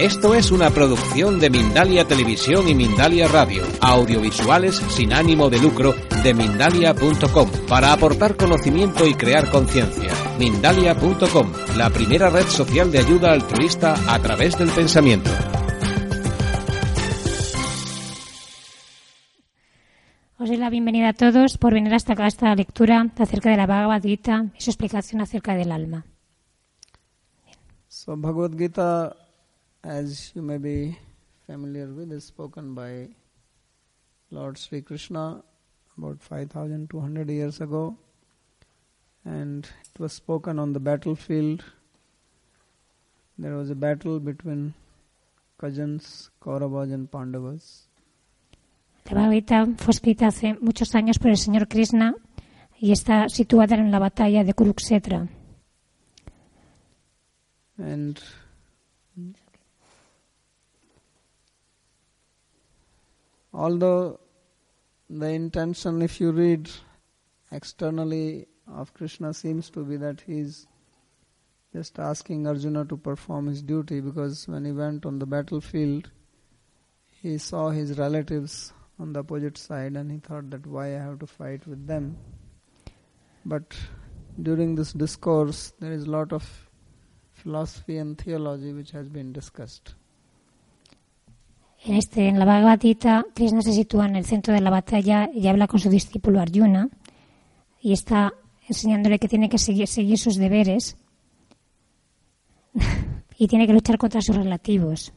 Esto es una producción de Mindalia Televisión y Mindalia Radio, audiovisuales sin ánimo de lucro de mindalia.com, para aportar conocimiento y crear conciencia. Mindalia.com, la primera red social de ayuda altruista a través del pensamiento. Os doy la bienvenida a todos por venir hasta acá a esta lectura acerca de la Bhagavad Gita y su explicación acerca del alma. So Bhagavad Gita, as you may be familiar with, is spoken by Lord Sri Krishna about 5,200 years ago, and it was spoken on the battlefield. There was a battle between cousins Kauravas and Pandavas. Gita fue escrita hace muchos años por el señor Krishna y está situada en la batalla de Kurukshetra. And although the intention, if you read externally of Krishna, seems to be that he is just asking Arjuna to perform his duty because when he went on the battlefield, he saw his relatives on the opposite side and he thought that why I have to fight with them. But during this discourse, there is a lot of philosophy and theology which has been discussed. En, este, en la Bhagavad Gita, Krishna se sitúa en el centro de la batalla y habla con su discípulo Arjuna y está enseñándole que tiene que seguir, seguir sus deberes y tiene que luchar contra sus relativos.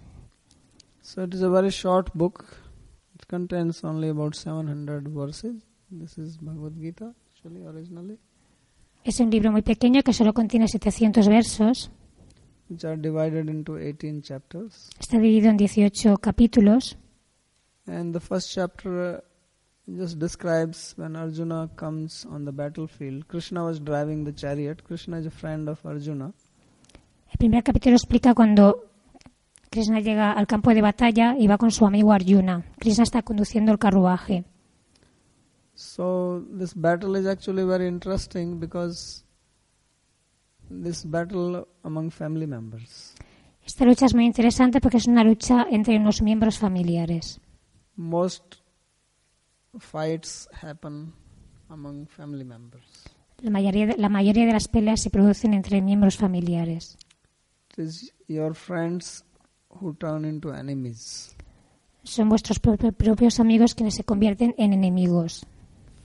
So it is a very short book. It contains only about 700 verses. This is Bhagavad Gita, actually, originally, Es un libro muy pequeño que solo contiene 700 versos. Which are divided into 18 chapters. Está dividido en 18 capítulos. And the first chapter uh, just describes when Arjuna comes on the battlefield. Krishna was driving the chariot. Krishna is a friend of Arjuna. El primer capítulo explica cuando Krishna llega al campo de batalla y va con su amigo Arjuna. Krishna está conduciendo el carruaje. So this battle is actually very interesting because this battle among family members. Esta lucha es muy interesante porque es una lucha entre unos miembros familiares. Most fights happen among family members. La mayoría, de, la mayoría de las peleas se producen entre miembros familiares. It is your friends who turn into enemies. Son vuestros pro- propios amigos quienes se convierten en enemigos.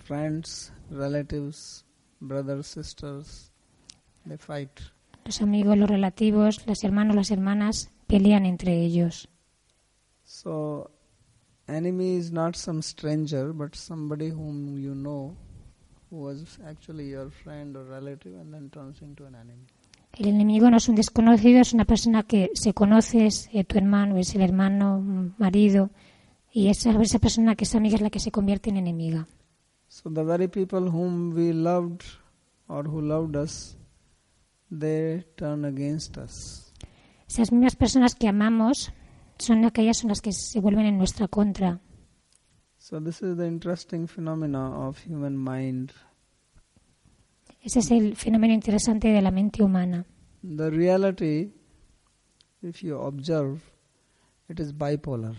Friends, relatives, brothers, sisters. Los amigos, los relativos, los hermanos, las hermanas pelean entre ellos. So, enemy is not some stranger, but somebody whom you know who was actually your friend or relative and then turns into an enemy. El enemigo no es un desconocido, es una persona que se conoce, es eh, tu hermano, es el hermano, mm, marido, y esa, esa persona que es amiga es la que se convierte en enemiga. So, the very people whom we loved or who loved us, they turn against us. Esas mismas personas que amamos son aquellas son las que se vuelven en nuestra contra. So, this is the interesting phenomena of human mind. Ese es el fenómeno interesante de la mente humana. The reality, if you observe, it is bipolar.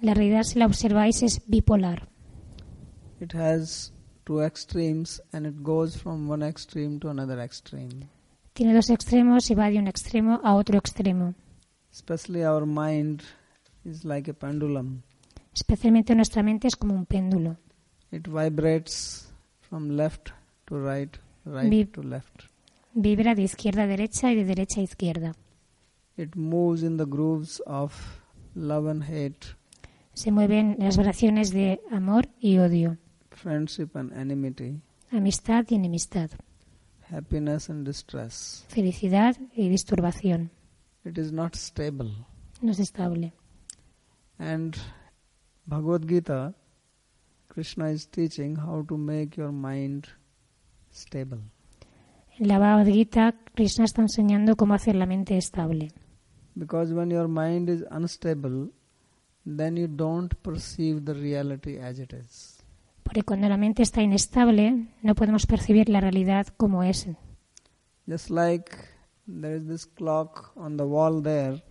La realidad, si la observáis, es bipolar. It has two extremes and it goes from one extreme to another extreme. Tiene dos extremos y va de un extremo a otro extremo. Especially our mind is like a pendulum. Especialmente nuestra mente es como un péndulo. It vibrates from left to right, right Vi- to left. Vibra de izquierda a derecha y de derecha a izquierda. It moves in the grooves of love and hate, Se mueven las vibraciones de amor y odio, friendship and enmity, amistad y enemistad, happiness and distress. felicidad y disturbación. It is not stable. No es estable. And Bhagavad Gita, Krishna is teaching how to make your mind stable. En la Bhagavad Gita, Krishna está enseñando cómo hacer la mente estable. Because when your mind is unstable, then you don't perceive the reality as it is. Porque cuando la mente está inestable, no podemos percibir la realidad como es. Just like there is this clock on the wall there,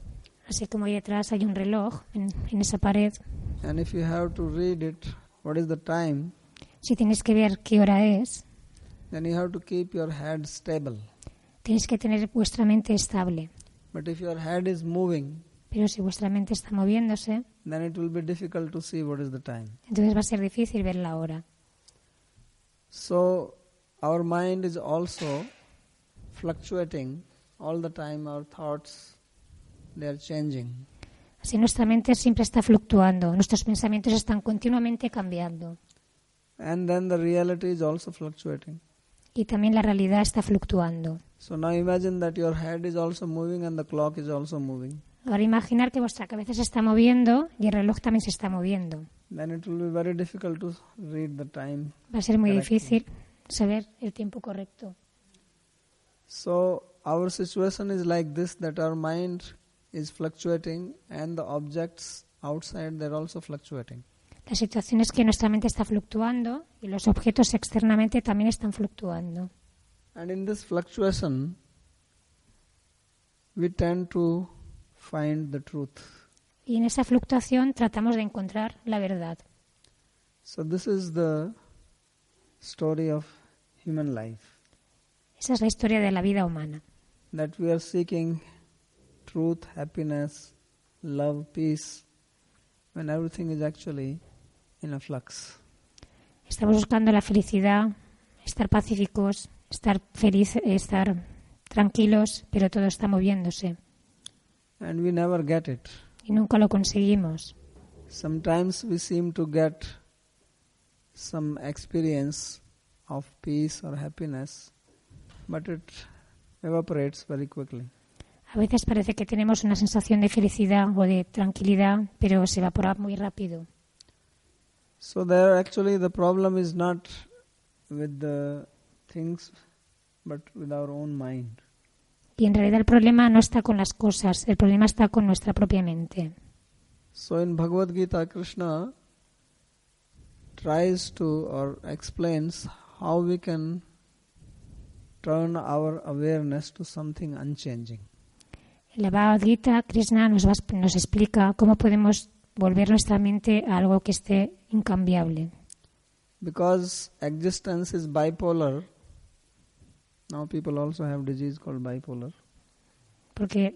Así como ahí detrás hay un reloj en, en esa pared, and if you have to read it, what is the time, si tienes que ver qué hora es, then you have to keep your head stable. tienes que tener vuestra mente estable. But if your head is moving, Pero si vuestra mente está moviéndose, then it will be difficult to see what is the time. entonces va a ser difícil ver la hora. So our mind is also fluctuating all the time. Our thoughts they are changing, Así nuestra mente siempre está fluctuando, nuestros pensamientos están continuamente cambiando and then the reality is also fluctuating. y también la realidad está fluctuando. So now imagine that your head is also moving and the clock is also moving. Ahora imaginar que vuestra cabeza se está moviendo y el reloj también se está moviendo. Then it will be very difficult to read the time. Va a ser muy difícil saber el tiempo correcto. So our situation is like this: that our mind is fluctuating and the objects outside they're also fluctuating. La situación es que nuestra mente está fluctuando y los objetos externamente también están fluctuando. And in this fluctuation, we tend to find the truth. Y en esa fluctuación tratamos de encontrar la verdad. So, this is the story of human life Esa es la historia de la vida humana. that we are seeking truth, happiness, love, peace, when everything is actually in a flux. Estamos buscando la felicidad, estar pacíficos, estar felices, estar tranquilos, pero todo está moviéndose And we never get it. y nunca lo conseguimos. Sometimes we seem to get some experience of peace or happiness, but it evaporates very quickly. A veces parece que tenemos una sensación de felicidad o de tranquilidad, pero se evapora muy rápido. So there actually the problem is not with the things but with our own mind. Y en realidad el problema no está con las cosas, el problema está con nuestra propia mente. So in Bhagavad Gita Krishna tries to or explains how we can turn our awareness to something unchanging. En la Bhagavad Gita, Krishna nos, va explica cómo podemos volver nuestra mente a algo que esté incambiable. Because existence is bipolar. Now people also have disease called bipolar. Porque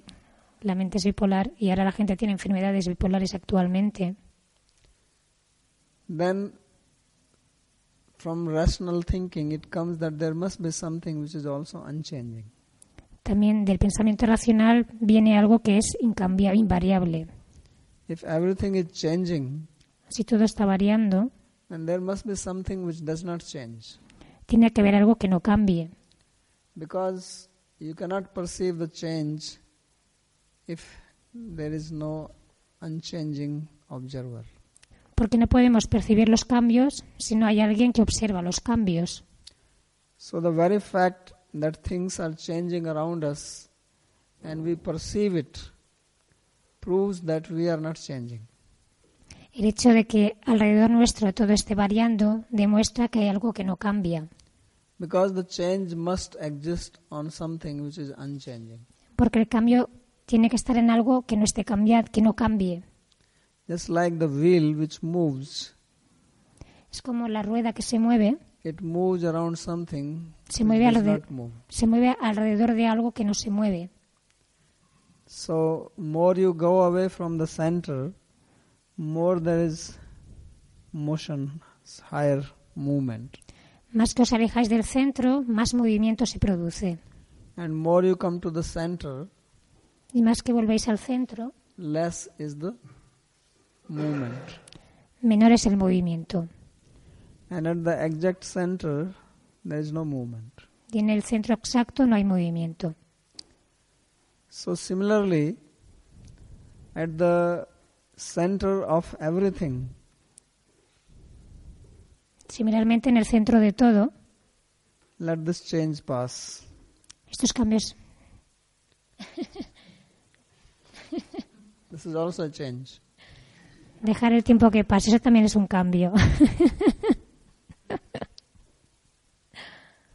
la mente es bipolar y ahora la gente tiene enfermedades bipolares actualmente. then from rational thinking it comes that there must be something which is also unchanging. También del pensamiento racional viene algo que es incambiable, invariable. If everything is changing, Si todo está variando, then there must be something which does not change. tiene que haber algo que no cambie. Because you cannot perceive the change if there is no unchanging observer. Porque no podemos percibir los cambios si no hay alguien que observa los cambios. So the very fact that things are changing around us and we perceive it proves that we are not changing. El hecho de que alrededor nuestro todo esté variando demuestra que hay algo que no cambia. Because the change must exist on something which is unchanging. Porque el cambio tiene que estar en algo que no esté cambiado, que no cambie. Just like the wheel which moves, Es como la rueda que se mueve, it moves around something Se mueve alrededor. move. se mueve alrededor de algo que no se mueve. So more you go away from the center, more there is motion, higher movement. Más que os alejáis del centro, más movimiento se produce. And more you come to the center, Y más que volvéis al centro, less is the movement. menor es el movimiento. And at the exact center, there is no movement. Y en el centro exacto no hay movimiento. So similarly, at the center of everything, Similarmente, en el centro de todo, let this change pass. estos cambios, This is also a change. dejar el tiempo que pase, eso también es un cambio.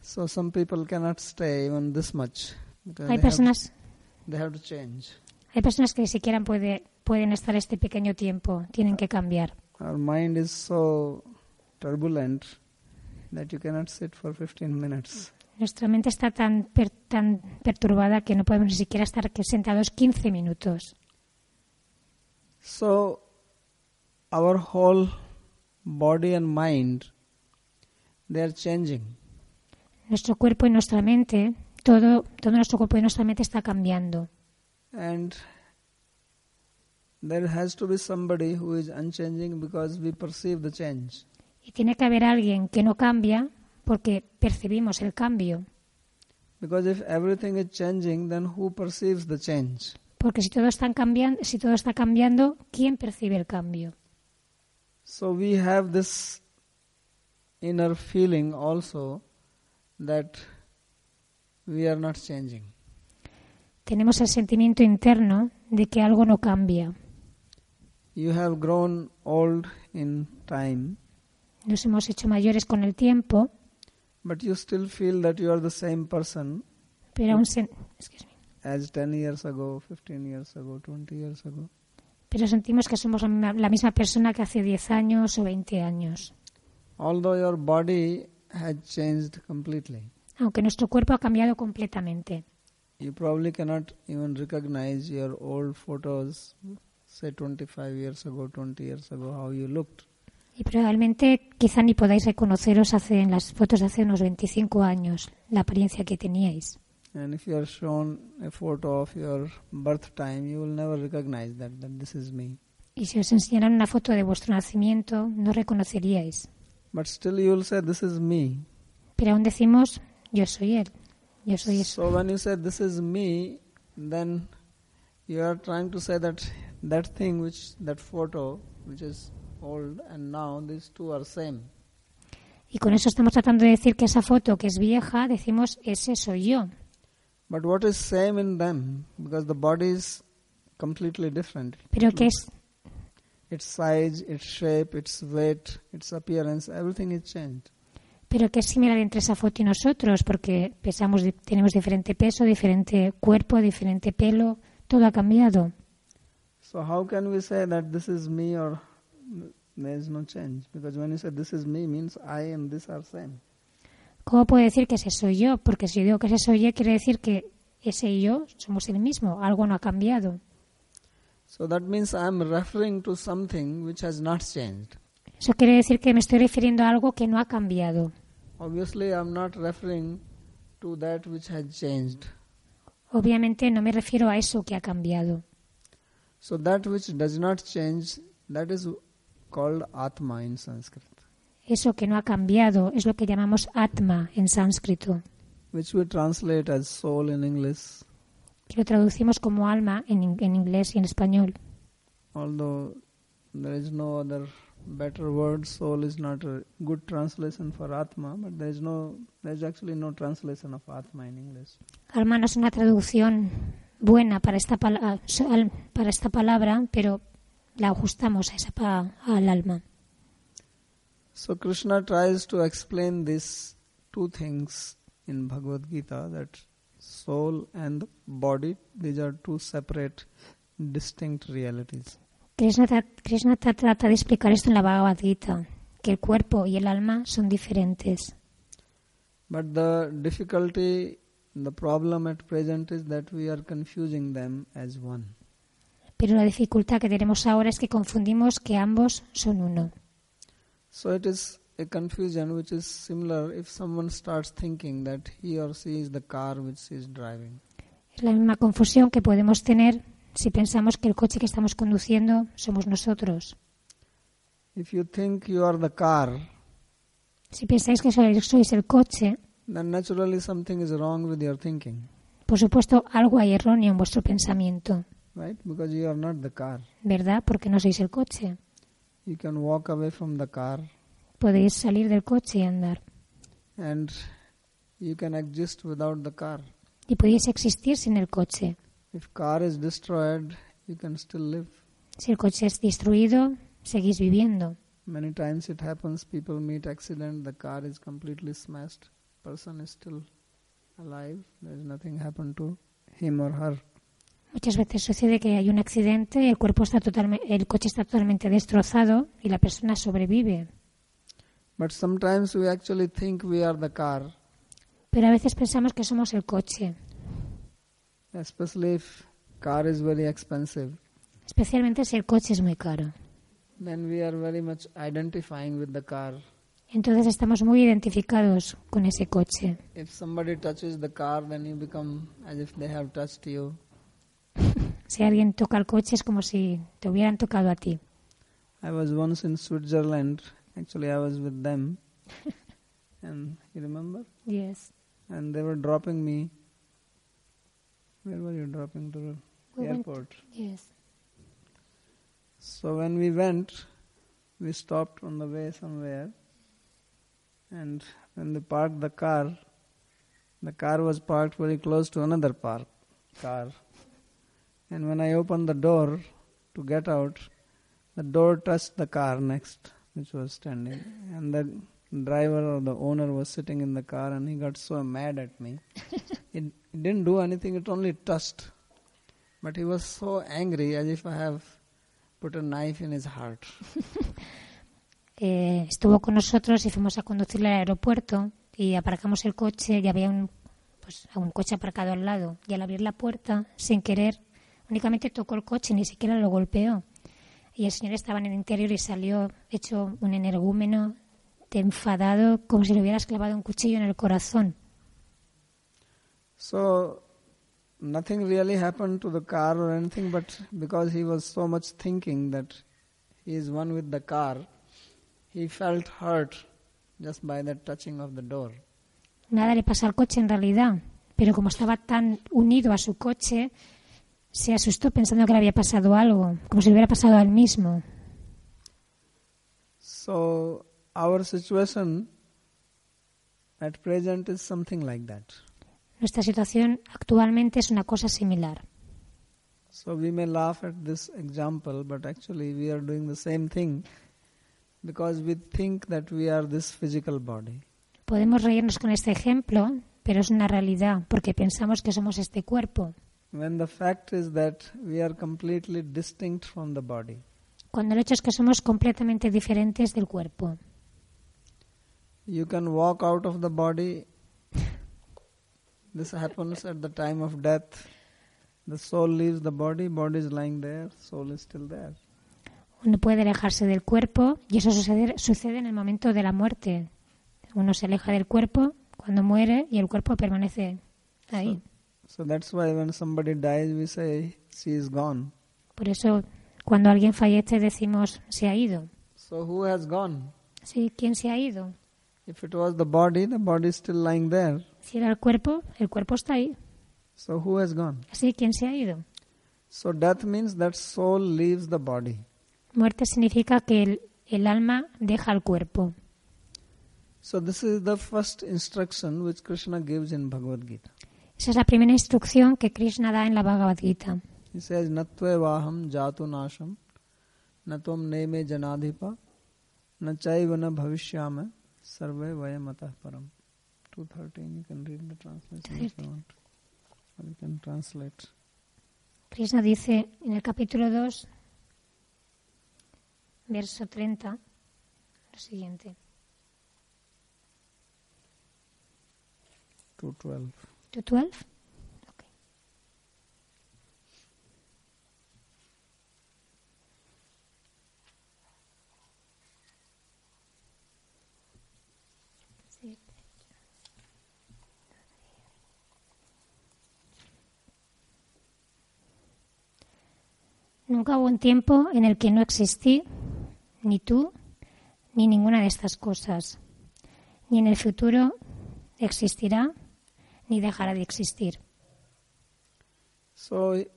So some people cannot stay even this much hay have, personas, they have to change. Hay personas que ni siquiera puede, pueden estar este pequeño tiempo, tienen que cambiar. Our mind is so turbulent that you cannot sit for 15 minutes. Nuestra mente está tan, per- tan perturbada que no podemos ni siquiera estar sentados 15 minutos. So, our whole body and mind, they are changing. Nuestro cuerpo y nuestra mente, todo, todo nuestro cuerpo y nuestra mente está cambiando. And there has to be somebody who is unchanging because we perceive the change. Y tiene que haber alguien que no cambia porque percibimos el cambio. Because if everything is changing, then who perceives the change? Porque si todo, está cambiando, si todo está cambiando, ¿quién percibe el cambio? So we have this inner feeling also that we are not changing. Tenemos el sentimiento interno de que algo no cambia. You have grown old in time, Nos hemos hecho mayores con el tiempo, but you still feel that you are the same person pero aún excuse me. as 10 years ago, 15 years ago, 20 years ago. pero sentimos que somos la misma- la misma persona que hace 10 años o 20 años, Although your body changed completely, aunque nuestro cuerpo ha cambiado completamente. you probably cannot even recognize your old photos, say 25 years ago, 20 years ago, how you looked. Y probablemente quizá ni podáis reconoceros hace, en las fotos de hace unos 25 años la apariencia que teníais. And if you are shown a photo of your birth time, you will never recognize that, that this is me. Y si os enseñaran una foto de vuestro nacimiento, no reconoceríais. But still you will say, this is me. Pero aún decimos, yo soy él, yo soy eso. So when you say this is me, then you are trying to say that that thing which, that photo which is old and now these two are same. Y con eso estamos tratando de decir que esa foto que es vieja, decimos, ese soy yo. But what is same in them? Because the body is completely different. Pero que es, Its size, its shape, its weight, its appearance, everything is changed. pero que es similar entre esa foto y nosotros, porque pesamos, tenemos diferente peso, diferente cuerpo, diferente pelo, todo ha cambiado. So how can we say that this is me or there is no change? Because when you say this is me means I and this are same. ¿Cómo puedo decir que ese soy yo? Porque si digo que ese soy yo, quiere decir que ese y yo somos el mismo, algo no ha cambiado. So that means I am referring to something which has not changed. Eso quiere decir que me estoy refiriendo a algo que no ha cambiado. Obviously, I am not referring to that which has changed. Obviamente no me refiero a eso que ha cambiado. So that which does not change, that is called Atma in Sanskrit, Eso que no ha cambiado es lo que llamamos Atma en sánscrito, which we translate as soul in English, que lo traducimos como alma en, en inglés y en español. although there is no other better word. Soul is not a good translation for Atma, but there is no, there is actually no translation of Atma in English. Alma no es una traducción buena para esta, para esta palabra, pero la ajustamos a esa pa- al alma. So Krishna tries to explain these two things in Bhagavad Gita that soul and body these are two separate distinct realities. Krishna, Krishna tra- trata de explicar esto en la Bhagavad Gita, que el cuerpo y el alma son diferentes. But the difficulty the problem at present is that we are confusing them as one. Pero la dificultad que tenemos ahora es que confundimos que ambos son uno. So it is a confusion which is similar if someone starts thinking that he or she is the car which is driving. Es la misma confusión que podemos tener si pensamos que el coche que estamos conduciendo somos nosotros. If you think you are the car, Si pensáis que sois, sois el coche, then naturally something is wrong with your thinking, por supuesto algo hay erróneo en vuestro pensamiento, right? Because you are not the car. ¿verdad? Porque no sois el coche. You can walk away from the car Podéis salir del coche y andar. and you can exist without the car. Y podéis existir sin el coche. If car is destroyed, you can still live. Si el coche es destruido, seguís viviendo. Many times it happens people meet accident, the car is completely smashed, person is still alive, there is nothing happened to him or her. Muchas veces sucede que hay un accidente, el cuerpo está totalmente, el coche está totalmente destrozado y la persona sobrevive. But sometimes we actually think we are the car, Pero a veces pensamos que somos el coche, especially if car is very expensive. especialmente si el coche es muy caro. Then we are very much identifying with the car. Entonces estamos muy identificados con ese coche. If somebody touches the car, then you become as if they have touched you. Si alguien toca el coche es como si te hubieran tocado a ti. I was once in Switzerland. Actually, I was with them. and you remember? Yes. And they were dropping me. Where were you dropping to We went- airport? Yes. So when we went, we stopped on the way somewhere. And when they parked the car, the car was parked very close to another park car. And when I opened the door to get out, the door touched the car next, which was standing. And the driver or the owner was sitting in the car and he got so mad at me. it, it didn't do anything, it only touched. But he was so angry as if I have put a knife in his heart. Eh, estuvo con nosotros y fuimos a conducirle al aeropuerto y aparcamos el coche y había un, pues, un coche aparcado al lado. Y al abrir la puerta, sin querer, únicamente tocó el coche, ni siquiera lo golpeó. Y el señor estaba en el interior y salió hecho un energúmeno, de enfadado, como si le hubieras clavado un cuchillo en el corazón. So nothing really happened to the car or anything, but because he was so much thinking that he is one with the car, he felt hurt just by the touching of the door. Nada le pasa al coche en realidad, pero como estaba tan unido a su coche, se asustó pensando que le había pasado algo, como si le hubiera pasado a él mismo. So our situation at present is something like that. Nuestra situación actualmente es una cosa similar. So we may laugh at this example, but actually we are doing the same thing because we think that we are this physical body. Podemos reírnos con este ejemplo, pero es una realidad porque pensamos que somos este cuerpo, When the fact is that we are completely distinct from the body. cuando el hecho es que somos completamente diferentes del cuerpo. You can walk out of the body. This happens at the time of death. The soul leaves the body, body is lying there, soul is still there. Uno puede alejarse del cuerpo y eso sucede, sucede en el momento de la muerte. Uno se aleja del cuerpo cuando muere y el cuerpo permanece ahí. So that's why when somebody dies, we say she is gone. Por eso, cuando alguien fallece, decimos se ha ido. So who has gone? Sí, ¿quién se ha ido? If it was the body, the body is still lying there. Si era el cuerpo, el cuerpo está ahí. So who has gone? Así, ¿quién se ha ido? So death means that soul leaves the body. Muerte significa que el, el alma deja el cuerpo. So this is the first instruction which Krishna gives in Bhagavad Gita. Esa es la primera instrucción que Krishna da en la Bhagavad Gita. He says, Natvevaham jatu nasham, natom neme janadhipa, na chaiva na bhavishyama, sarve vayam atah param. 213, you can read the translation if you want. Or you can translate. Krishna dice en el capítulo 2, verso 30, lo siguiente. 212. ¿Tú 12? Ok. Sí. Nunca hubo un tiempo en el que no existí, ni tú, ni ninguna de estas cosas. Ni en el futuro existirá, ni dejará de existir. So he-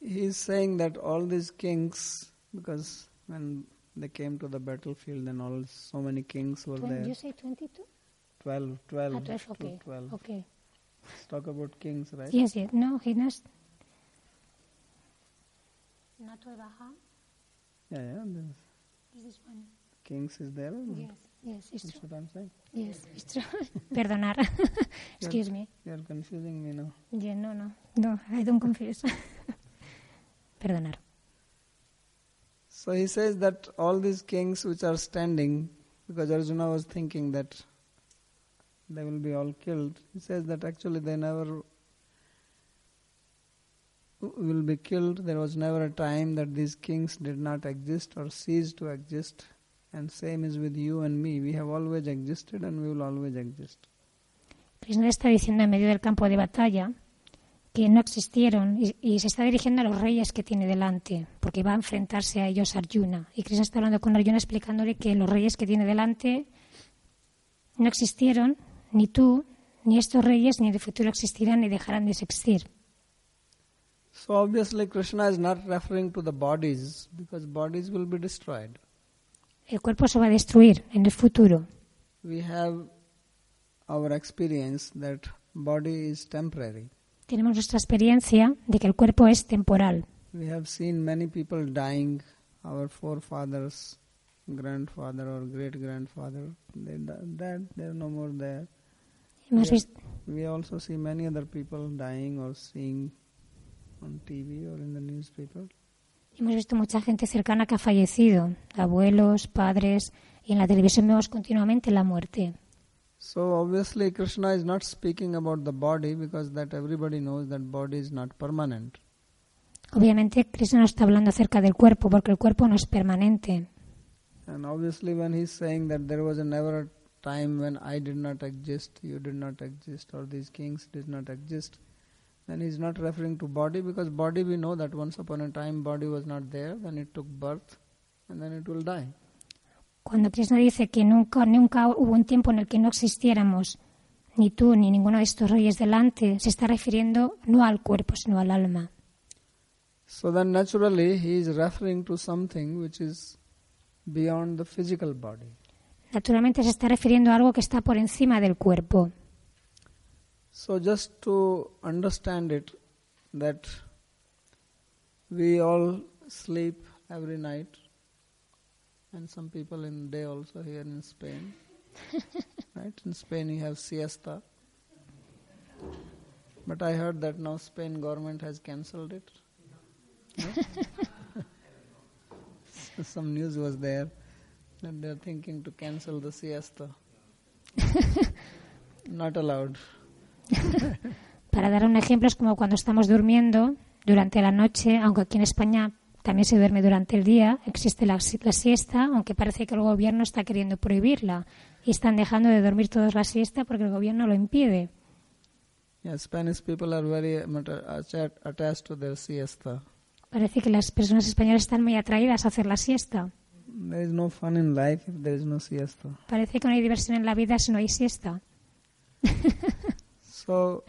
he's saying that all these kings, because when they came to the battlefield, then all so many kings were Twen- there. you say 22? 12, 12, Ah, 12, okay. 12. Okay. Let's talk about kings, right? Yes, yes. No, he knows. Not to Abraham. Yeah, yeah. there's- Is this one? Kings is there. Yes, yes, it's That's true. what I'm saying. Yes, it's true. Perdonar. Excuse me. You're confusing me now. Yeah, no, no. No, I don't confuse. perdonar. So he says that all these kings which are standing, because Arjuna was thinking that they will be all killed, he says that actually they never will be killed. There was never a time that these kings did not exist or cease to exist. And same is with you and me. We have always existed and we will always exist. Krishna está diciendo en medio del campo de batalla que no existieron y, y, se está dirigiendo a los reyes que tiene delante, porque va a enfrentarse a ellos Arjuna. Y Krishna está hablando con Arjuna explicándole que los reyes que tiene delante no existieron, ni tú, ni estos reyes, ni en el futuro existirán ni dejarán de existir. So obviously Krishna is not referring to the bodies because bodies will be destroyed. El cuerpo se va a destruir en el futuro. We have our experience that body is temporary. Tenemos nuestra experiencia de que el cuerpo es temporal. We have seen many people dying, our forefathers, grandfather or great grandfather, they died, they're no more there. Hemos We, visto, we also see many other people dying or seeing on TV or in the newspaper. Hemos visto mucha gente cercana que ha fallecido, abuelos, padres, y en la televisión vemos continuamente la muerte. So obviously Krishna is not speaking about the body because that everybody knows that body is not permanent. Obviamente, Krishna no está hablando acerca del cuerpo, porque el cuerpo no es permanente. And obviously when he's saying that there was a never a time when I did not exist, you did not exist, or these kings did not exist, then he's not referring to body because body we know that once upon a time body was not there, then it took birth and then it will die. Cuando Krishna dice que nunca, nunca hubo un tiempo en el que no existiéramos, ni tú ni ninguno de estos reyes delante, se está refiriendo no al cuerpo, sino al alma. So then naturally he is referring to something which is beyond the physical body. Naturalmente se está refiriendo a algo que está por encima del cuerpo. So just to understand it, that we all sleep every night, and some people in day also here in Spain. right? In Spain you have siesta. But I heard that now Spain government has cancelled it. No? some news was there that they're thinking to cancel the siesta. Not allowed. Para dar un ejemplo, es como cuando estamos durmiendo durante la noche, aunque aquí en España también se duerme durante el día, existe la, la siesta, aunque parece que el gobierno está queriendo prohibirla y están dejando de dormir todos la siesta porque el gobierno lo impide. Yeah, Spanish people are very attached to their siesta. Parece que las personas españolas están muy atraídas a hacer la siesta. There is no fun in life if there is no siesta. Parece que no hay diversión en la vida si no hay siesta. So,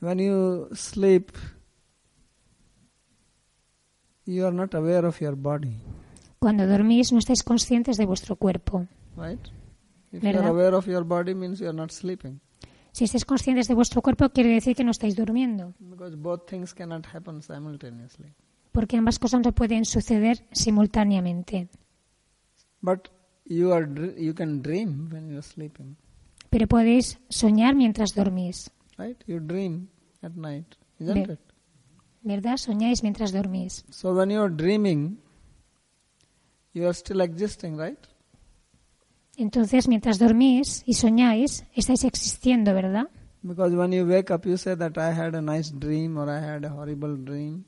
when you sleep, you are not aware of your body, Cuando dormís no estáis conscientes de vuestro cuerpo. right? If you are ¿Verdad? aware of your body, means you are not sleeping, Si estáis conscientes de vuestro cuerpo quiere decir que no estáis durmiendo, because both things cannot happen simultaneously. porque ambas cosas no pueden suceder simultáneamente. But you are you can dream when you are sleeping, Pero podéis soñar mientras dormís, right? You dream at night, isn't Ve- it? ¿verdad? Soñáis mientras dormís. So when you are dreaming, you are still existing, right? Entonces, mientras dormís y soñáis, estáis existiendo, ¿verdad? Because when you wake up, you say that I had a nice dream or I had a horrible dream.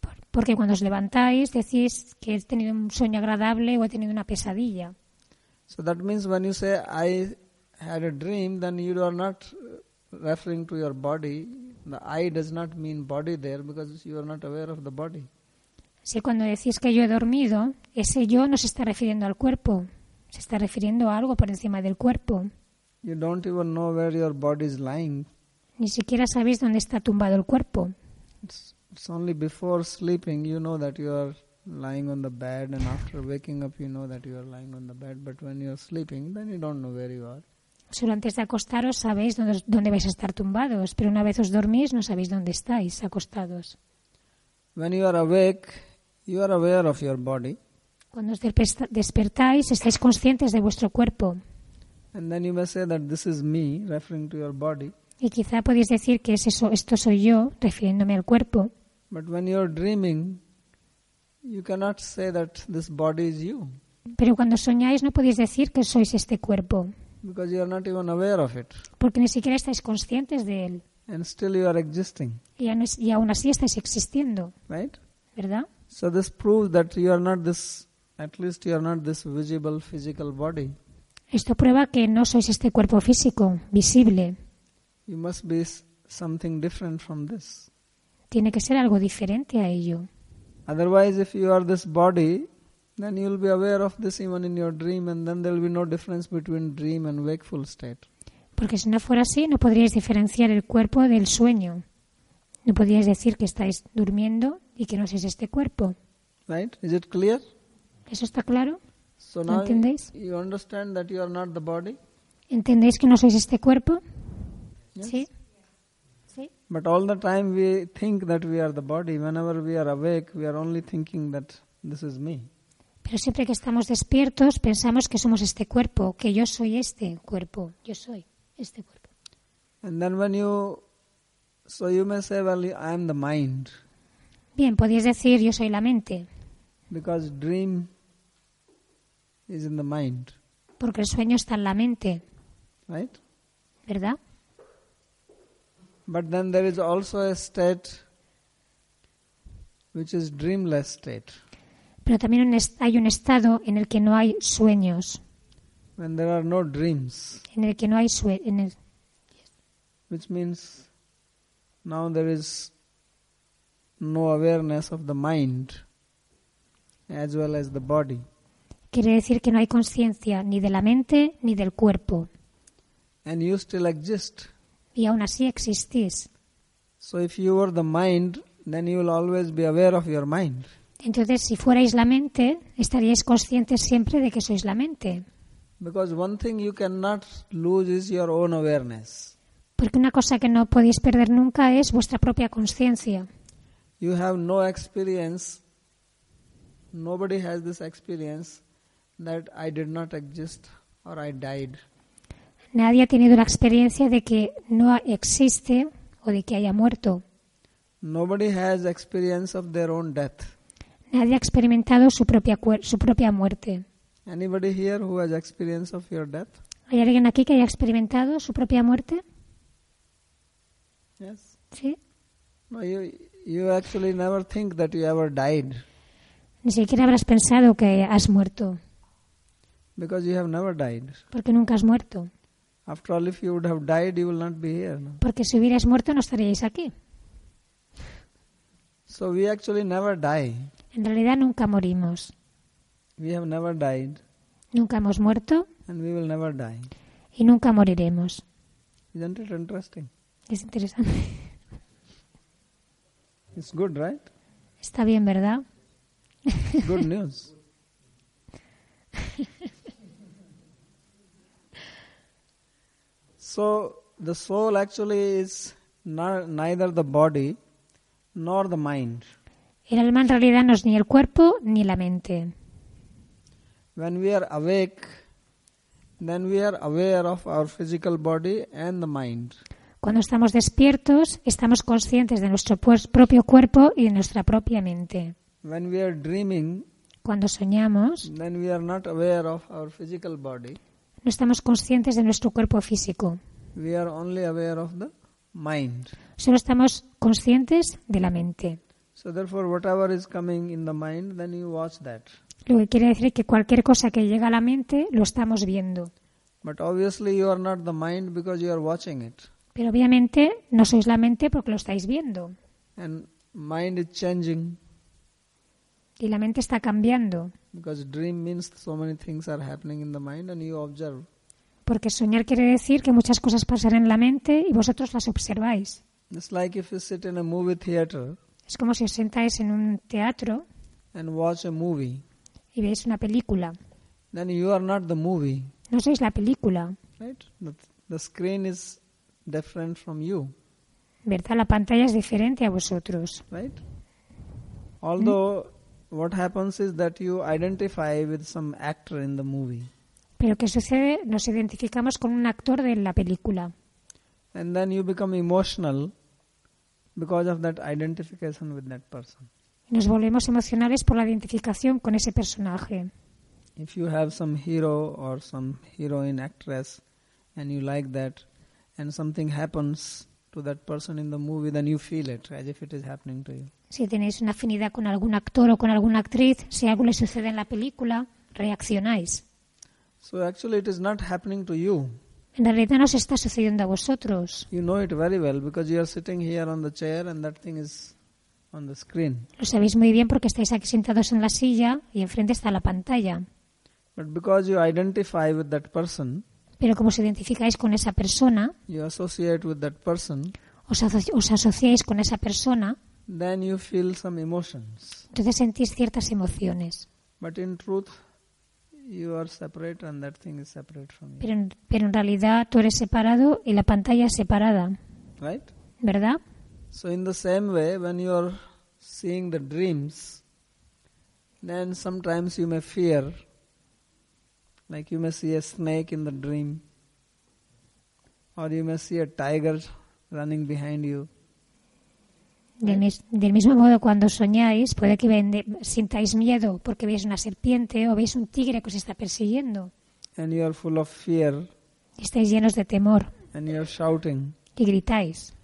Por- Porque cuando os levantáis decís que he tenido un sueño agradable o he tenido una pesadilla. So that means when you say I had a dream, then you are not uh, referring to your body. The I does not mean body there because you are not aware of the body. Si cuando decís que yo he dormido, ese yo no se está refiriendo al cuerpo, se está refiriendo a algo por encima del cuerpo. You don't even know where your body is lying. Ni siquiera sabéis dónde está tumbado el cuerpo. It's, it's only before sleeping you know that you are lying on the bed, and after waking up you know that you are lying on the bed. But when you are sleeping, then you don't know where you are. Solo antes de acostaros sabéis dónde, dónde vais a estar tumbados, pero una vez os dormís no sabéis dónde estáis acostados. When you are awake, you are aware of your body, Cuando os despertáis, estáis conscientes de vuestro cuerpo. and then you may say that this is me, referring to your body. Y quizá podéis decir que es eso, esto soy yo, refiriéndome al cuerpo. But when dreaming, you cannot say that this body is you Pero cuando soñáis no podéis decir que sois este cuerpo, because you are not even aware of it. porque ni siquiera estáis conscientes de él. And still you are existing, Y, aún es- y aún así estáis existiendo, right? ¿verdad? So this proves that you are not this, at least you are not this visible physical body. Esto prueba que no sois este cuerpo físico, visible. You must be something different from this. Tiene que ser algo diferente a ello. Otherwise, if you are this body, then you will be aware of this even in your dream, and then there will be no difference between dream and wakeful state. Porque si no fuera así, no podríais diferenciar el cuerpo del sueño. No podríais decir que estáis durmiendo y que no sois este cuerpo. Right? Is it clear? ¿Eso está claro? So ¿Lo now entendéis? you understand that you are not the body, ¿Entendéis que no sois este cuerpo? Yes. Sí. Sí. but all the time we think that we are the body. Whenever we are awake, we are only thinking that this is me. Pero siempre que estamos despiertos pensamos que somos este cuerpo, que yo soy este cuerpo, yo soy este cuerpo. And then when you, so you may say, well, I am the mind, Bien, podéis decir yo soy la mente, because dream is in the mind, porque el sueño está en la mente, right? ¿verdad? But then there is also a state which is dreamless state, Pero también hay un estado en el que no hay sueños, when there are no dreams, en el que no hay sue- en el- which means now there is no awareness of the mind as well as the body. quiere decir que no hay conciencia ni de la mente ni del cuerpo, And you still exist. y aún así existís. So if you were the mind, then you will always be aware of your mind. Entonces, si fuerais la mente, estaríais conscientes siempre de que sois la mente. Because one thing you cannot lose is your own awareness. Porque una cosa que no podéis perder nunca es vuestra propia conciencia. You have no experience, nobody has this experience that I did not exist or I died. Nadie ha tenido la experiencia de que no existe o de que haya muerto. Nobody has experience of their own death. Nadie ha experimentado su propia, su propia muerte. Anybody here who has experience of your death? ¿Hay alguien aquí que haya experimentado su propia muerte? Yes. Sí. No, you you actually never think that you ever died Ni siquiera habrás pensado que has muerto, because you have never died. porque nunca has muerto. After all, if you would have died, you will not be here. no? Porque si hubierais muerto no estaríais aquí. So we actually never die. En realidad nunca morimos. We have never died, Nunca hemos muerto and we will never die. y nunca moriremos. Isn't it interesting? Es interesante. It's good, right? Está bien, ¿verdad? Good news. so the soul actually is not, neither the body nor the mind. El alma en realidad no es ni el cuerpo ni la mente. When we are awake, then we are aware of our physical body and the mind. Cuando estamos despiertos, estamos conscientes de nuestro pues- propio cuerpo y de nuestra propia mente. When we are dreaming, Cuando soñamos, then we are not aware of our physical body. no estamos conscientes de nuestro cuerpo físico. We are only aware of the mind. Solo estamos conscientes de la mente. So therefore, whatever is coming in the mind, then you watch that. Lo que quiere decir que cualquier cosa que llega a la mente lo estamos viendo. But obviously, you are not the mind because you are watching it. Pero obviamente no sois la mente porque lo estáis viendo. And mind is changing Y la mente está cambiando. because dream means so many things are happening in the mind and you observe. Porque soñar quiere decir que muchas cosas pasan en la mente y vosotros las observáis. It's like if you sit in a movie theater Es como si os sentáis en un teatro and watch a movie, y veis una película. then you are not the movie, No sois la película, right? The, the screen is different from you, ¿verdad? La pantalla es diferente a vosotros. right? Although what happens is that you identify with some actor in the movie, Pero ¿qué sucede? Nos identificamos con un actor de la película and then you become emotional because of that identification with that person. Nos volvemos emocionales por la identificación con ese personaje. If you have some hero or some heroine actress and you like that, and something happens to that person in the movie, then you feel it as if it is happening to you. Si tenéis una afinidad con algún actor o con alguna actriz, si algo le sucede en la película, reaccionáis. So actually, it is not happening to you. En realidad no os está sucediendo a vosotros. You know it very well because you are sitting here on the chair and that thing is on the screen. Lo sabéis muy bien porque estáis aquí sentados en la silla y enfrente está la pantalla. But because you identify with that person, Pero como os identificáis con esa persona, you associate with that person, os, os asociáis con esa persona, then you feel some emotions. entonces sentís ciertas emociones. But in truth, you are separate and that thing is separate from you. Pero en, pero en realidad tú eres separado y la pantalla es separada, Right? ¿verdad? So, in the same way, when you are seeing the dreams, then sometimes you may fear, like you may see a snake in the dream, or you may see a tiger running behind you. Del, mis- del mismo modo, cuando soñáis, puede que vende- sintáis miedo porque veis una serpiente o veis un tigre que os está persiguiendo. and you are full of fear Y estáis llenos de temor and you are shouting. y gritáis.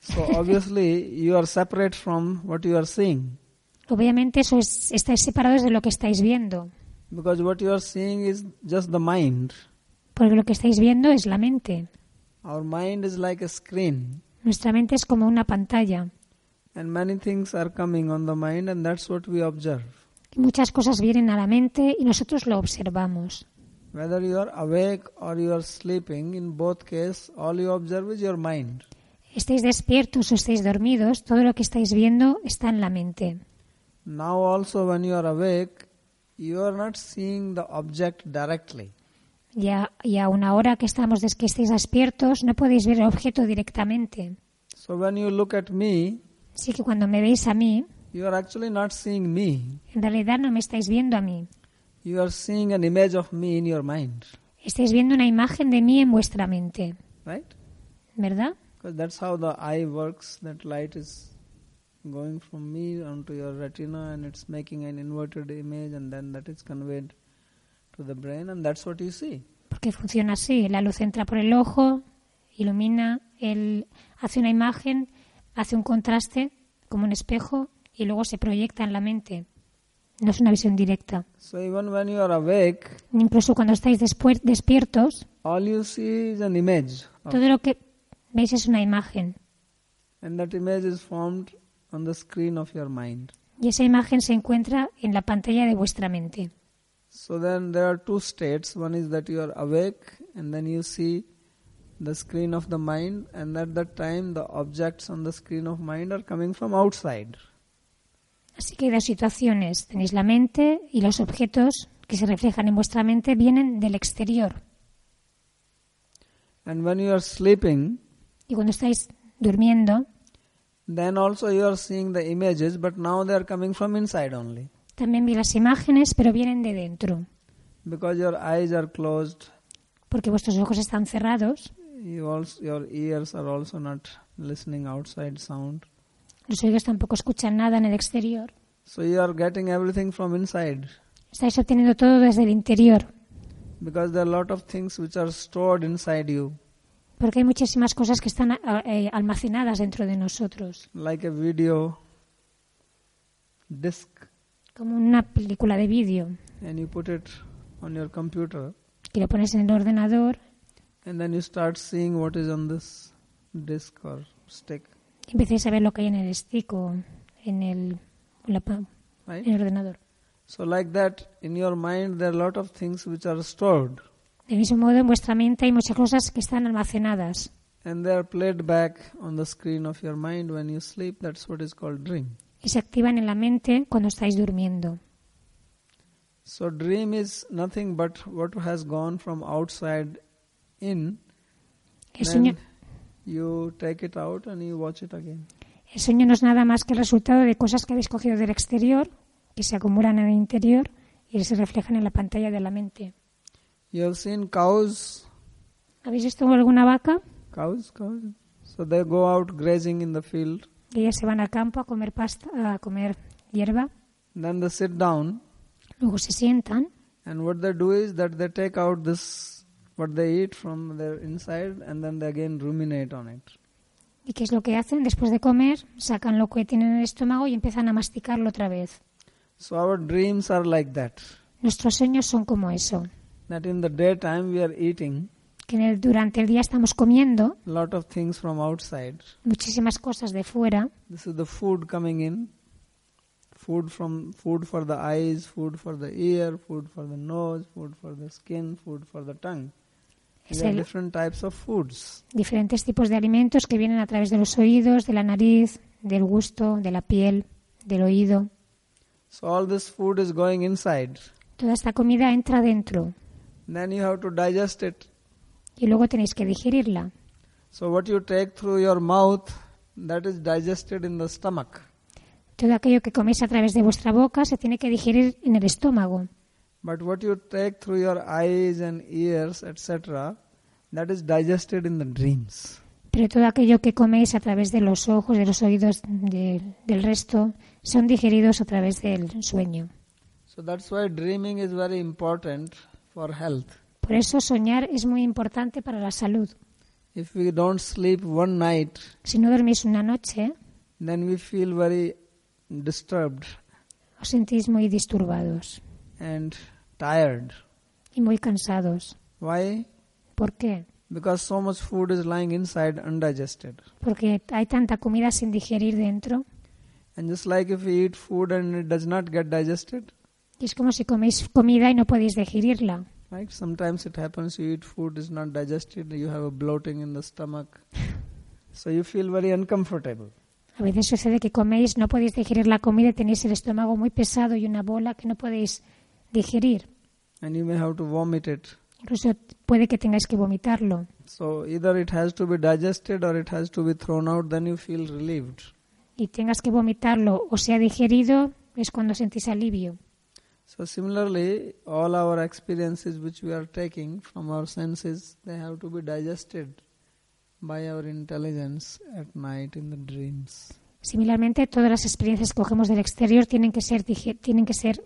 So obviously you are separate from what you are seeing Obviamente eso es, estáis separados de lo que estáis viendo, because what you are seeing is just the mind. porque lo que estáis viendo es la mente. Our mind is like a screen Nuestra mente es como una pantalla and many things are coming on the mind and that's what we observe. y muchas cosas vienen a la mente y nosotros lo observamos. Whether you are awake or you are sleeping, in both cases all you observe is your mind. Estéis despiertos o estéis dormidos, todo lo que estáis viendo está en la mente. Now also when you are awake, you are not seeing the object directly. Y a, y a una hora que estamos que estéis despiertos, no podéis ver el objeto directamente. So when you look at me, Así que cuando me veis a mí, you are actually not seeing me. en realidad no me estáis viendo a mí. You are seeing an image of me in your mind, Estáis viendo una imagen de mí en vuestra mente, right? ¿verdad? Because that's how the eye works. That light is going from me onto your retina and it's making an inverted image and then that is conveyed to the brain and that's what you see. Porque funciona así. La luz entra por el ojo, ilumina, hace una imagen, hace un contraste como un espejo y luego se proyecta en la mente. No es una visión directa. So even when you are awake, Incluso cuando estáis despiertos, all you see is an image. of- todo lo que veis es una imagen. and that image is formed on the screen of your mind. Y esa imagen se encuentra en la pantalla de vuestra mente. So then there are two states. One is that you are awake and then you see the screen of the mind and at that time the objects on the screen of mind are coming from outside. Así que hay dos situaciones. Tenéis la mente y los objetos que se reflejan en vuestra mente vienen del exterior. And when you are sleeping, Y cuando estáis durmiendo, then also you are seeing the images, but now they are coming from inside only. también vi las imágenes, pero vienen de dentro. Because your eyes are closed, Porque vuestros ojos están cerrados, you also, your ears are also not listening outside sound. los oídos tampoco escuchan nada en el exterior. So you are getting everything from inside. Estáis obteniendo todo desde el interior. Because there are a lot of things which are stored inside you, Porque hay muchísimas cosas que están eh, almacenadas dentro de nosotros. like a video disc, Como una película de vídeo. and you put it on your computer, Que lo pones en el ordenador and then you start seeing what is on this disc or stick, y empecéis a ver lo que hay en el stick o en el, en la right? en el ordenador. So, like that, in your mind, there are a lot of things which are stored Del mismo modo, en vuestra mente hay muchas cosas que están almacenadas and they are played back on the screen of your mind when you sleep. That's what is called dream. y se activan en la mente cuando estáis durmiendo. So, dream is nothing but what has gone from outside in. El sueño, Then you take it out and you watch it again. el sueño no es nada más que el resultado de cosas que habéis cogido del exterior, que se acumulan en el interior y se reflejan en la pantalla de la mente. You have seen cows, ¿Habéis visto alguna vaca? cows, cows. So they go out grazing in the field, Ellas se van al campo a comer pasta, a comer hierba, Then they sit down, luego se sientan and what they do is that they take out this what they eat from their inside, and then they again ruminate on it. y ¿qué es lo que hacen? Después de comer, sacan lo que tienen en el estómago y empiezan a masticarlo otra vez. So our dreams are like that. Nuestros sueños son como eso, That in the daytime we are eating que en el- durante el día estamos comiendo lot of things from outside. muchísimas cosas de fuera This is the food coming in. Food from food for the eyes, food for the ear, food for the nose, food for the skin, food for the tongue. Es el- different types of foods. diferentes tipos de alimentos que vienen a través de los oídos, de la nariz, del gusto, de la piel, del oído. So all this food is going inside. Toda esta comida entra dentro Then you have to digest it. y luego tenéis que digerirla. So what you take through your mouth, that is digested in the stomach. Todo aquello que coméis a través de vuestra boca se tiene que digerir en el estómago. But what you take through your eyes and ears, etc., that is digested in the dreams. Pero todo aquello que coméis a través de los ojos, de los oídos, de- del resto, son digeridos a través del sueño. So that's why dreaming is very important for health. Por eso soñar es muy importante para la salud. If we don't sleep one night, Si no dormís una noche, then we feel very disturbed os sentís muy disturbados and tired. y muy cansados. Why? ¿Por qué? Because so much food is lying inside undigested. Porque hay tanta comida sin digerir dentro. And just like if we eat food and it does not get digested, Y es como si coméis comida y no podéis digerirla. right? Sometimes it happens you eat food is not digested, you have a bloating in the stomach. So you feel very uncomfortable. A veces sucede que coméis, no podéis digerir la comida y tenéis el estómago muy pesado y una bola que no podéis digerir. And you may have to vomit it. Incluso puede que tengáis que vomitarlo. So either it has to be digested or it has to be thrown out, then you feel relieved. Y tengas que vomitarlo o sea digerido, es cuando sentís alivio. So similarly, all our experiences which we are taking from our senses, they have to be digested by our intelligence at night in the dreams. Similarmente, todas las experiencias que cogemos del exterior tienen que ser, tienen que ser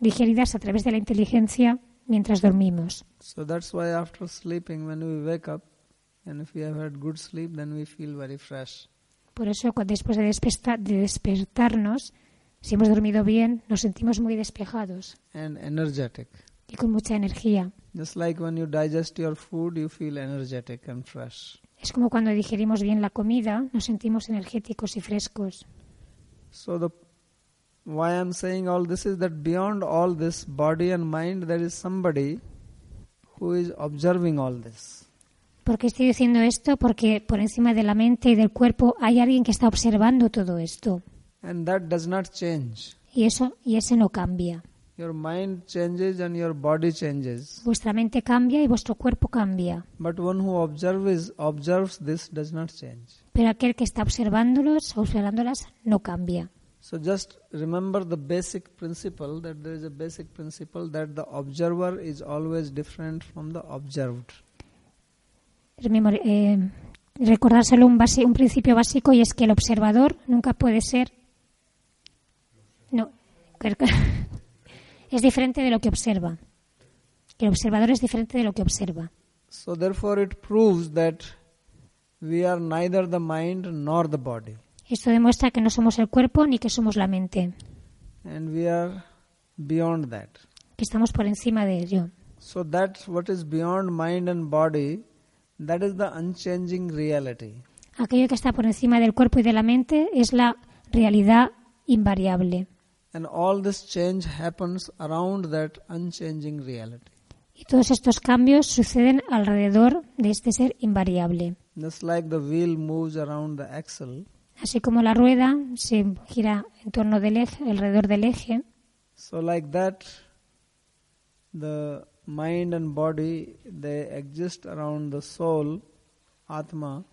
digeridas a través de la inteligencia mientras dormimos. So that's why after sleeping, when we wake up, and if we have had good sleep, then we feel very fresh. Por eso, después de, despertarnos, si hemos dormido bien, nos sentimos muy despejados and energetic. y con mucha energía. Just like when you digest your food, you feel energetic and fresh. Es como cuando digerimos bien la comida, nos sentimos energéticos y frescos. So the why I'm saying all this is that beyond all this body and mind, there is somebody who is observing all this. ¿Por qué estoy diciendo esto? Porque por encima de la mente y del cuerpo hay alguien que está observando todo esto. And that does not change. Y eso y ese no cambia. Your mind changes and your body changes. Vuestra mente cambia y vuestro cuerpo cambia. But one who observes observes this does not change. Pero aquel que está observándolos, observándolas, no cambia. So just remember the basic principle that there is a basic principle that the observer is always different from the observed. Eh, recordárselo un, basi- un principio básico y es que el observador nunca puede ser. No, es diferente de lo que observa. El observador es diferente de lo que observa. So therefore it proves that we are neither the mind nor the body. Esto demuestra que no somos el cuerpo ni que somos la mente, And we are beyond that. que estamos por encima de ello. So that's what is beyond mind and body, that is the unchanging reality. Aquello que está por encima del cuerpo y de la mente es la realidad invariable. And all this change happens around that unchanging reality. Y todos estos cambios suceden alrededor de este ser invariable. Just like the wheel moves around the axle, Así como la rueda se gira en torno del eje, alrededor del eje, so like that the mind and body they exist around the soul, Atma,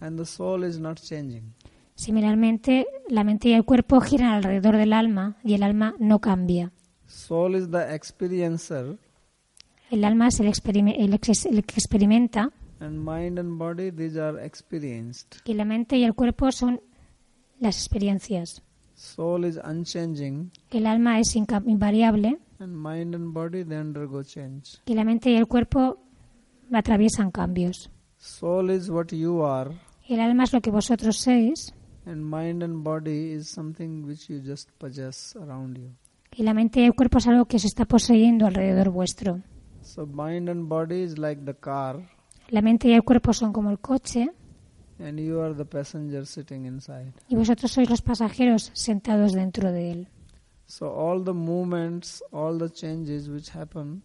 and the soul is not changing. similarmente la mente y el cuerpo giran alrededor del alma y el alma no cambia. Soul is the experiencer, El alma es el, experime- el ex- el que experimenta and mind and body these are experienced. y la mente y el cuerpo son las experiencias. Soul is unchanging, El alma es invariable and mind and body they undergo change. y la mente y el cuerpo atraviesan cambios. Soul is what you are, El alma es lo que vosotros sois and mind and body is something which you just possess around you. y la mente y el cuerpo es algo que se está poseyendo alrededor vuestro. So mind and body is like the car, La mente y el cuerpo son como el coche and you are the passenger sitting inside. y vosotros sois los pasajeros sentados dentro de él. So all the movements, all the changes which happen,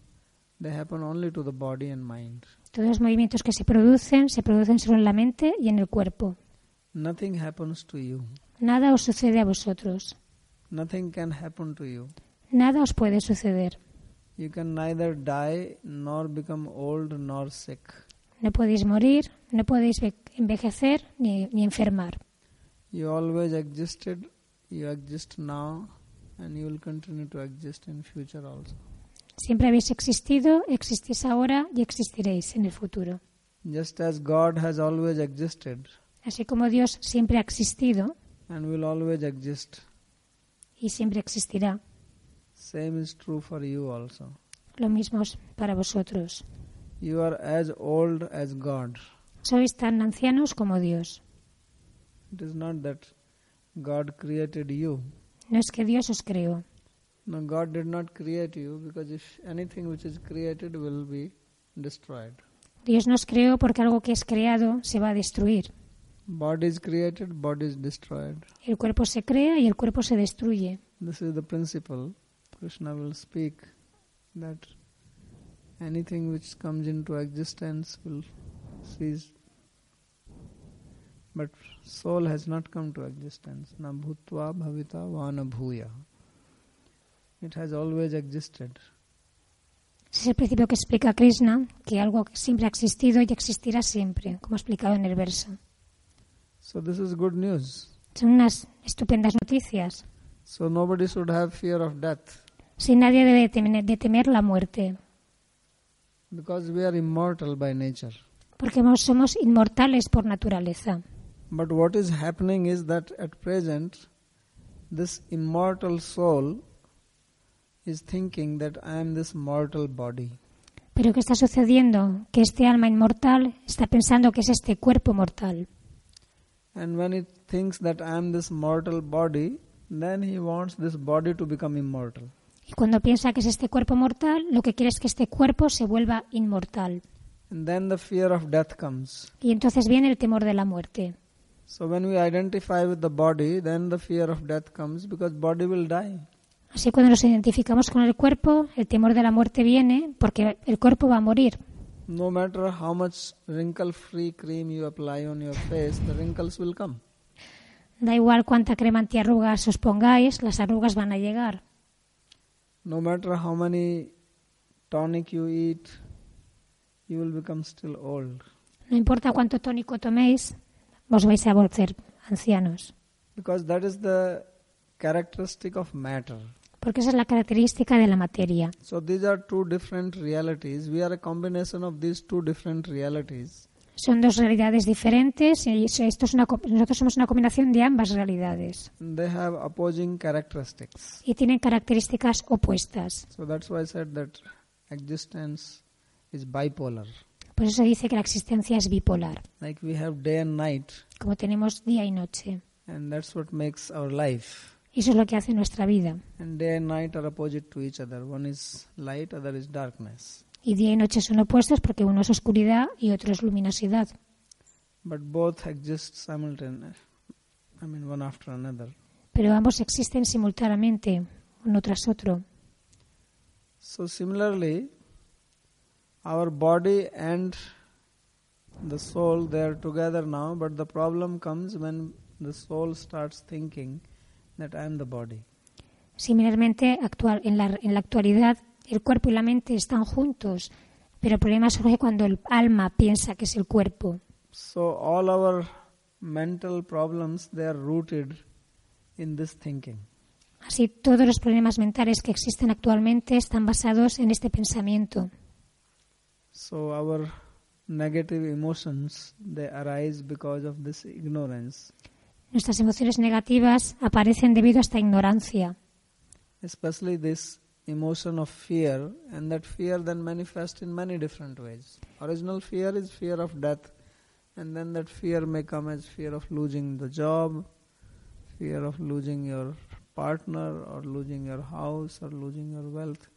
they happen only to the body and mind. Todos los movimientos que se producen se producen solo en la mente y en el cuerpo. Nothing happens to you. Nada os sucede a vosotros. Nothing can happen to you. Nada os puede suceder. You can neither die nor become old nor sick. No podéis morir, no podéis ve- envejecer ni, ni enfermar. You always existed, you exist now, and you will continue to exist in future also. Siempre habéis existido, existís ahora y existiréis en el futuro. Just as God has always existed Así como Dios siempre ha existido and will always exist, y siempre existirá, same is true for you also. lo mismo es para vosotros. You are as old as God. Sois tan ancianos como Dios. It is not that God created you. No es que Dios os creó. No, God did not create you because if anything which is created will be destroyed. Dios nos creó porque algo que es creado se va a destruir. Body is created, body is destroyed. El cuerpo se crea y el cuerpo se destruye. This is the principle. Krishna will speak that anything which comes into existence will cease. But soul has not come to existence. Na bhutva bhavita vana bhuya. It has always existed. Es el principio que explica Krishna, que algo siempre ha existido y existirá siempre, como explicado en el verso. So this is good news. Son unas estupendas noticias. So nobody should have fear of death Si nadie debe de temer la muerte, because we are immortal by nature. porque somos inmortales por naturaleza. But what is happening is that at present, this immortal soul is thinking that I am this mortal body. Pero ¿qué está sucediendo? Que este alma inmortal está pensando que es este cuerpo mortal. And when it thinks that I am this mortal body, then he wants this body to become immortal. Y cuando piensa que es este cuerpo mortal, lo que quiere es que este cuerpo se vuelva inmortal. And then the fear of death comes. Y entonces viene el temor de la muerte. So when we identify with the body, then the fear of death comes because body will die. Así cuando nos identificamos con el cuerpo, el temor de la muerte viene porque el cuerpo va a morir. No matter how much wrinkle-free cream you apply on your face, the wrinkles will come. Da igual cuánta crema antiarrugas os pongáis, las arrugas van a llegar. No matter how many tonic you eat, you will become still old. No importa cuánto tónico toméis, os vais a volver ancianos. Because that is the characteristic of matter. Porque esa es la característica de la materia. So these are two different realities. We are a combination of these two different realities. Son dos realidades diferentes y esto es una nosotros somos una combinación de ambas realidades they have opposing characteristics. y tienen características opuestas. So that's why I said that existence is bipolar. Por eso dice que la existencia es bipolar, Like we have day and night, como tenemos día y noche. and that's what makes our life. Y eso es lo que hace nuestra vida. And day and night are opposite to each other. One is light, other is darkness. Y día y noche son opuestos porque uno es oscuridad y otro es luminosidad. But both exist simultaneously. I mean, one after another. Pero ambos existen simultáneamente, uno tras otro. So similarly, our body and the soul they are together now, but the problem comes when the soul starts thinking that I am the body. Similarmente, actual, en, la, en la actualidad, el cuerpo y la mente están juntos, pero el problema surge cuando el alma piensa que es el cuerpo. So all our mental problems they are rooted in this thinking. Así, todos los problemas mentales que existen actualmente están basados en este pensamiento. So our negative emotions they arise because of this ignorance. Nuestras emociones negativas aparecen debido a esta ignorancia, especially this emotion of fear, and that fear then manifests in many different ways. Original fear is fear of death, and then that fear may come as fear of losing the job, fear of losing your partner, or losing your house, or losing your wealth.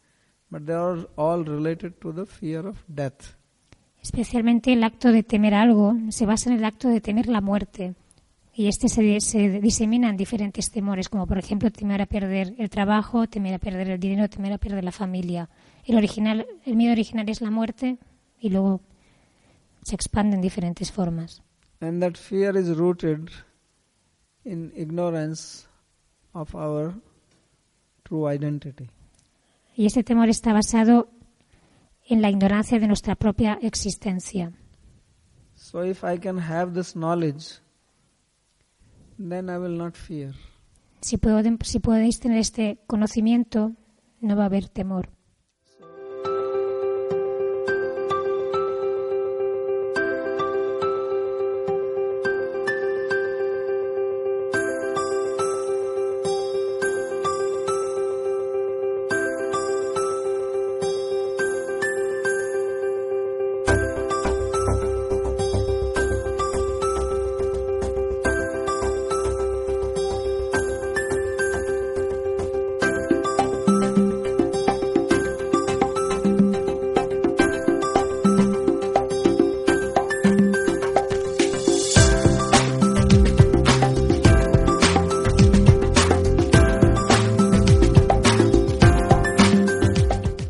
But they are all related to the fear of death. especialmente el acto de temer algo se basa en el acto de temer la muerte. Y este se, se disemina en diferentes temores, como por ejemplo temer a perder el trabajo, temer a perder el dinero, temer a perder la familia. El, original, el miedo original es la muerte y luego se expande en diferentes formas. And that fear is rooted in ignorance of our true identity. Y este temor está basado en la ignorancia de nuestra propia existencia. So if I can have this knowledge, then I will not fear. Si, puedo- si podéis tener este conocimiento, no va a haber temor.